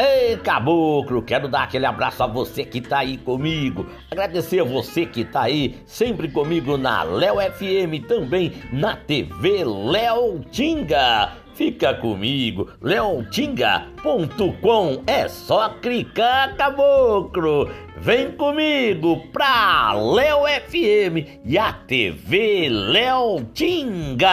Ei, caboclo, quero dar aquele abraço a você que tá aí comigo. Agradecer a você que tá aí sempre comigo na Léo FM, também na TV Léo Tinga. Fica comigo, leontinga.com. É só clicar, caboclo. Vem comigo pra Léo FM e a TV Léo Tinga.